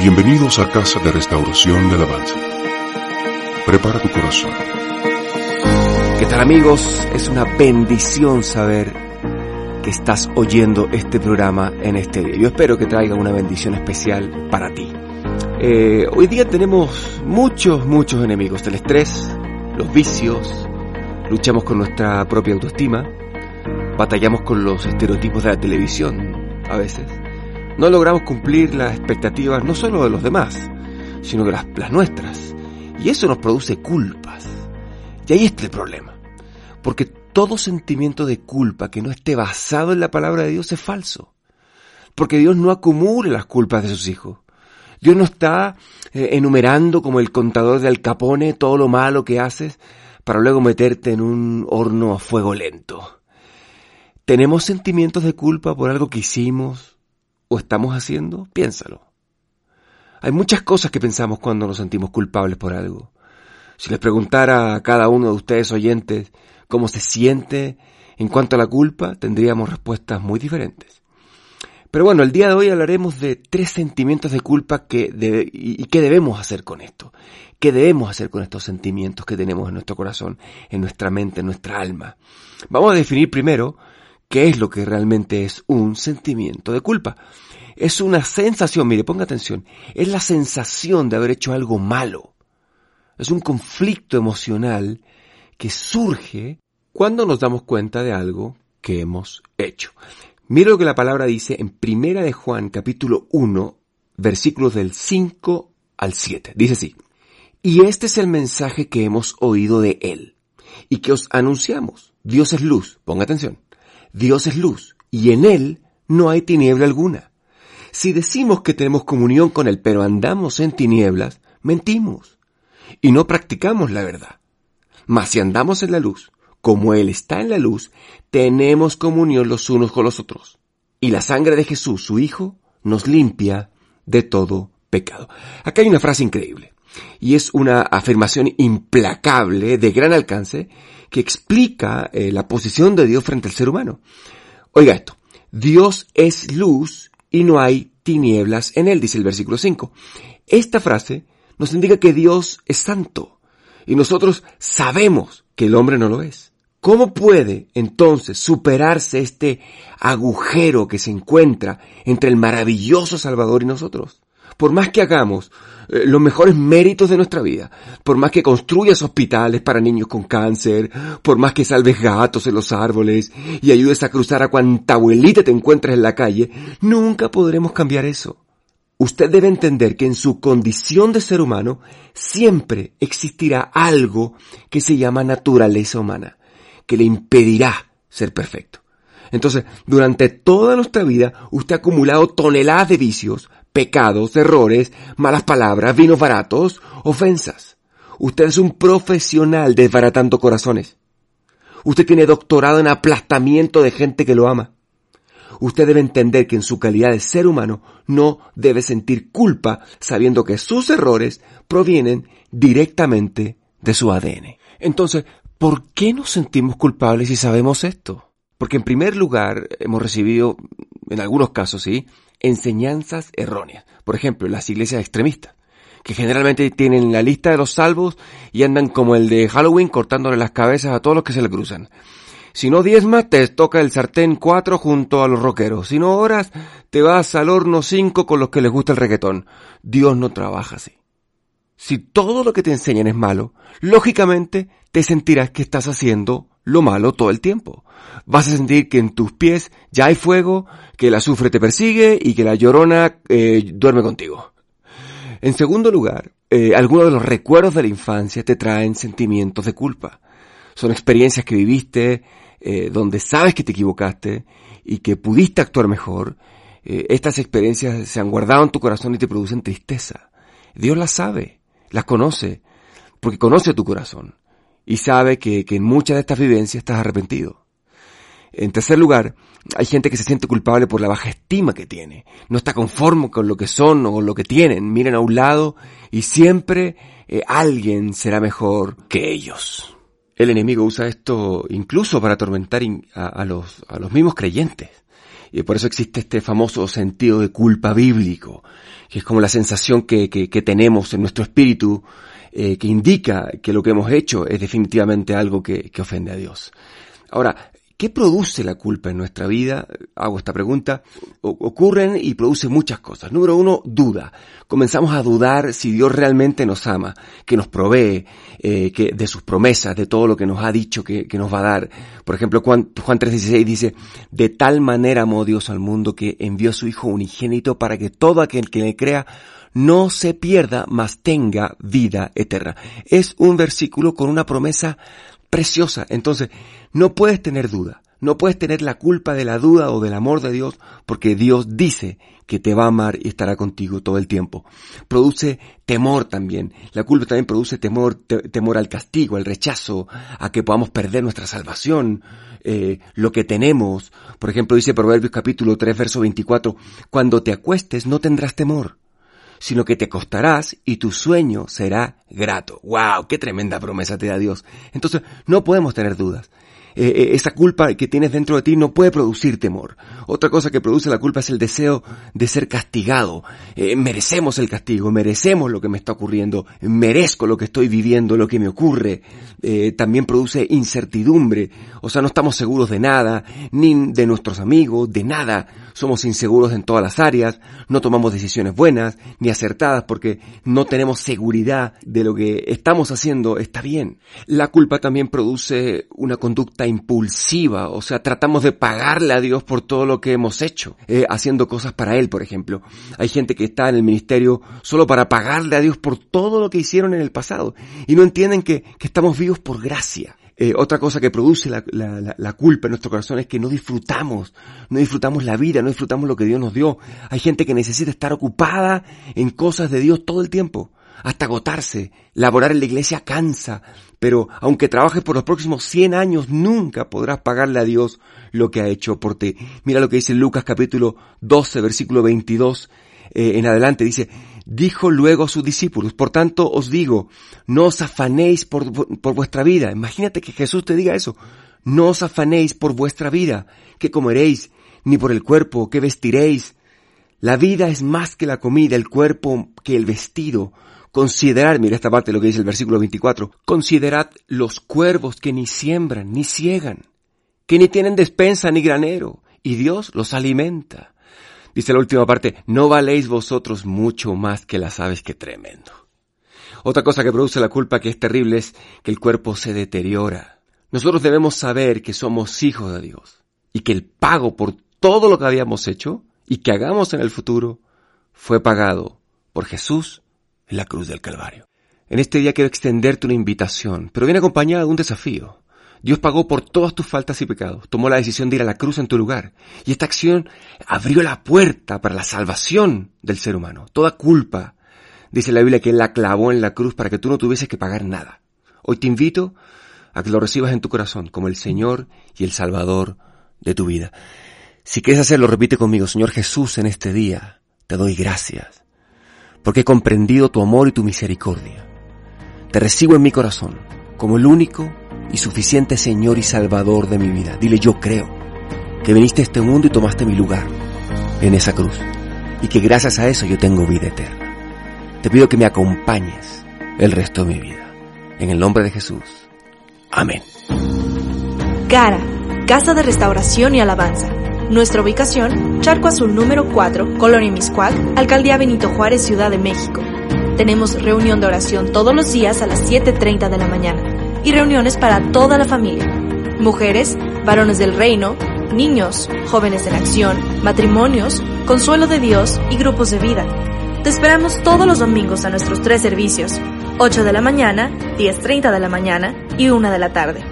Bienvenidos a Casa de Restauración y Alabanza. Prepara tu corazón. ¿Qué tal amigos? Es una bendición saber que estás oyendo este programa en este día. Yo espero que traiga una bendición especial para ti. Eh, hoy día tenemos muchos, muchos enemigos. El estrés, los vicios, luchamos con nuestra propia autoestima, batallamos con los estereotipos de la televisión a veces no logramos cumplir las expectativas no solo de los demás, sino de las, nuestras. Y eso nos produce culpas. Y ahí está el problema. Porque todo sentimiento de culpa que no esté basado en la palabra de Dios es falso. Porque Dios no acumula las culpas de sus hijos. Dios no está eh, enumerando como el contador de Al Capone todo lo malo que haces para luego meterte en un horno a fuego lento. ¿Tenemos sentimientos de culpa por algo que hicimos, o estamos haciendo, piénsalo. Hay muchas cosas que pensamos cuando nos sentimos culpables por algo. Si les preguntara a cada uno de ustedes oyentes cómo se siente en cuanto a la culpa, tendríamos respuestas muy diferentes. Pero bueno, el día de hoy hablaremos de tres sentimientos de culpa que y, y qué debemos hacer con esto. ¿Qué debemos hacer con estos sentimientos que tenemos en nuestro corazón, en nuestra mente, en nuestra alma? Vamos a definir primero ¿Qué es lo que realmente es un sentimiento de culpa? Es una sensación, mire, ponga atención, es la sensación de haber hecho algo malo. Es un conflicto emocional que surge cuando nos damos cuenta de algo que hemos hecho. Mire lo que la palabra dice en Primera de Juan capítulo 1, versículos del 5 al 7. Dice así, y este es el mensaje que hemos oído de Él y que os anunciamos. Dios es luz, ponga atención Dios es luz, y en Él no hay tiniebla alguna. Si decimos que tenemos comunión con Él, pero andamos en tinieblas, mentimos, y no practicamos la verdad. Mas si andamos en la luz, como Él está en la luz, tenemos comunión los unos con los otros. Y la sangre de Jesús, su Hijo, nos limpia de todo pecado. Acá hay una frase increíble, y es una afirmación implacable, de gran alcance, que explica eh, la posición de Dios frente al ser humano. Oiga esto, Dios es luz y no hay tinieblas en él, dice el versículo 5. Esta frase nos indica que Dios es santo y nosotros sabemos que el hombre no lo es. ¿Cómo puede entonces superarse este agujero que se encuentra entre el maravilloso Salvador y nosotros? Por más que hagamos eh, los mejores méritos de nuestra vida, por más que construyas hospitales para niños con cáncer, por más que salves gatos en los árboles y ayudes a cruzar a cuanta abuelita te encuentres en la calle, nunca podremos cambiar eso. Usted debe entender que en su condición de ser humano siempre existirá algo que se llama naturaleza humana, que le impedirá ser perfecto. Entonces, durante toda nuestra vida, usted ha acumulado toneladas de vicios, pecados, errores, malas palabras, vinos baratos, ofensas. Usted es un profesional desbaratando corazones. Usted tiene doctorado en aplastamiento de gente que lo ama. Usted debe entender que en su calidad de ser humano no debe sentir culpa sabiendo que sus errores provienen directamente de su ADN. Entonces, ¿por qué nos sentimos culpables si sabemos esto? Porque en primer lugar hemos recibido, en algunos casos, sí, enseñanzas erróneas. Por ejemplo, las iglesias extremistas, que generalmente tienen la lista de los salvos y andan como el de Halloween cortándole las cabezas a todos los que se le cruzan. Si no diezmas, te toca el sartén 4 junto a los rockeros. Si no oras, te vas al horno 5 con los que les gusta el reggaetón. Dios no trabaja así. Si todo lo que te enseñan es malo, lógicamente te sentirás que estás haciendo lo malo todo el tiempo. Vas a sentir que en tus pies ya hay fuego, que el azufre te persigue y que la llorona eh, duerme contigo. En segundo lugar, eh, algunos de los recuerdos de la infancia te traen sentimientos de culpa. Son experiencias que viviste, eh, donde sabes que te equivocaste y que pudiste actuar mejor. estas experiencias se han guardado en tu corazón y te producen tristeza. Dios las sabe, las conoce, porque conoce tu corazón y sabe que, en muchas de estas vivencias estás arrepentido. En tercer lugar, hay gente que se siente culpable por la baja estima que tiene. No está conforme con lo que son o lo que tienen. Miren a un lado y siempre eh, alguien será mejor que ellos. El enemigo usa esto incluso para atormentar a, los, a los mismos creyentes. Y por eso existe este famoso sentido de culpa bíblico, que es como la sensación que, que, tenemos en nuestro espíritu, eh, que indica que lo que hemos hecho es definitivamente algo que, ofende a Dios. Ahora, ¿Qué produce la culpa en nuestra vida? Hago esta pregunta. ocurren y producen muchas cosas. Número uno, duda. Comenzamos a dudar si Dios realmente nos ama, que nos provee, eh, que de sus promesas, de todo lo que nos ha dicho que, nos va a dar. Por ejemplo, Juan, Juan 3:16 dice, de tal manera amó Dios al mundo que envió a su Hijo unigénito para que todo aquel que le crea no se pierda, mas tenga vida eterna. Es un versículo con una promesa preciosa. Entonces, no puedes tener duda. No puedes tener la culpa de la duda o del amor de Dios porque Dios dice que te va a amar y estará contigo todo el tiempo. Produce temor también. La culpa también produce temor, temor al castigo, al rechazo, a que podamos perder nuestra salvación, eh, lo que tenemos. Por ejemplo, dice Proverbios capítulo 3, verso 24, cuando te acuestes no tendrás temor sino que te acostarás y tu sueño será grato. ¡Wow! ¡Qué tremenda promesa te da Dios! Entonces, no podemos tener dudas. Eh, eh, esa culpa que tienes dentro de ti no puede producir temor. Otra cosa que produce la culpa es el deseo de ser castigado. Eh, merecemos el castigo, merecemos lo que me está ocurriendo, merezco lo que estoy viviendo, lo que me ocurre. también produce incertidumbre, o sea, no estamos seguros de nada, ni de nuestros amigos, de nada. Somos inseguros en todas las áreas, no tomamos decisiones buenas ni acertadas porque no tenemos seguridad de lo que estamos haciendo está bien. La culpa también produce una conducta impulsiva, o sea, tratamos de pagarle a Dios por todo lo que hemos hecho, eh, haciendo cosas para Él, por ejemplo. Hay gente que está en el ministerio solo para pagarle a Dios por todo lo que hicieron en el pasado y no entienden que, estamos vivos por gracia. Eh, otra cosa que produce la, la, culpa en nuestro corazón es que no disfrutamos, no disfrutamos la vida, no disfrutamos lo que Dios nos dio. Hay gente que necesita estar ocupada en cosas de Dios todo el tiempo hasta agotarse. Laborar en la iglesia cansa, pero aunque trabajes por los próximos 100 años, nunca podrás pagarle a Dios lo que ha hecho por ti. Mira lo que dice Lucas capítulo 12, versículo 22 eh, en adelante. Dice, dijo luego a sus discípulos, por tanto os digo, no os afanéis por, por vuestra vida. Imagínate que Jesús te diga eso. No os afanéis por vuestra vida, que comeréis, ni por el cuerpo, que vestiréis. La vida es más que la comida, el cuerpo que el vestido. Considerad, mira esta parte de lo que dice el versículo 24, considerad los cuervos que ni siembran ni ciegan, que ni tienen despensa ni granero, y Dios los alimenta. Dice la última parte, no valéis vosotros mucho más que las aves, que tremendo. Otra cosa que produce la culpa que es terrible es que el cuerpo se deteriora. Nosotros debemos saber que somos hijos de Dios y que el pago por todo lo que habíamos hecho y que hagamos en el futuro fue pagado por Jesús en la cruz del Calvario. En este día quiero extenderte una invitación, pero viene acompañada de un desafío. Dios pagó por todas tus faltas y pecados, tomó la decisión de ir a la cruz en tu lugar, y esta acción abrió la puerta para la salvación del ser humano. Toda culpa, dice la Biblia, que Él la clavó en la cruz para que tú no tuvieses que pagar nada. Hoy te invito a que lo recibas en tu corazón como el Señor y el Salvador de tu vida. Si quieres hacerlo, repite conmigo, Señor Jesús, en este día te doy gracias porque he comprendido tu amor y tu misericordia. Te recibo en mi corazón como el único y suficiente Señor y Salvador de mi vida. Dile, yo creo que viniste a este mundo y tomaste mi lugar en esa cruz y que gracias a eso yo tengo vida eterna. Te pido que me acompañes el resto de mi vida. En el nombre de Jesús. Amén. Cara, Casa de Restauración y Alabanza nuestra ubicación, Charco Azul número 4, Colonia Miscuac, Alcaldía Benito Juárez, Ciudad de México. Tenemos reunión de oración todos los días a las 7.30 de la mañana y reuniones para toda la familia. Mujeres, varones del reino, niños, jóvenes en acción, matrimonios, consuelo de Dios y grupos de vida. Te esperamos todos los domingos a nuestros tres servicios, 8 de la mañana, 10.30 de la mañana y 1 de la tarde.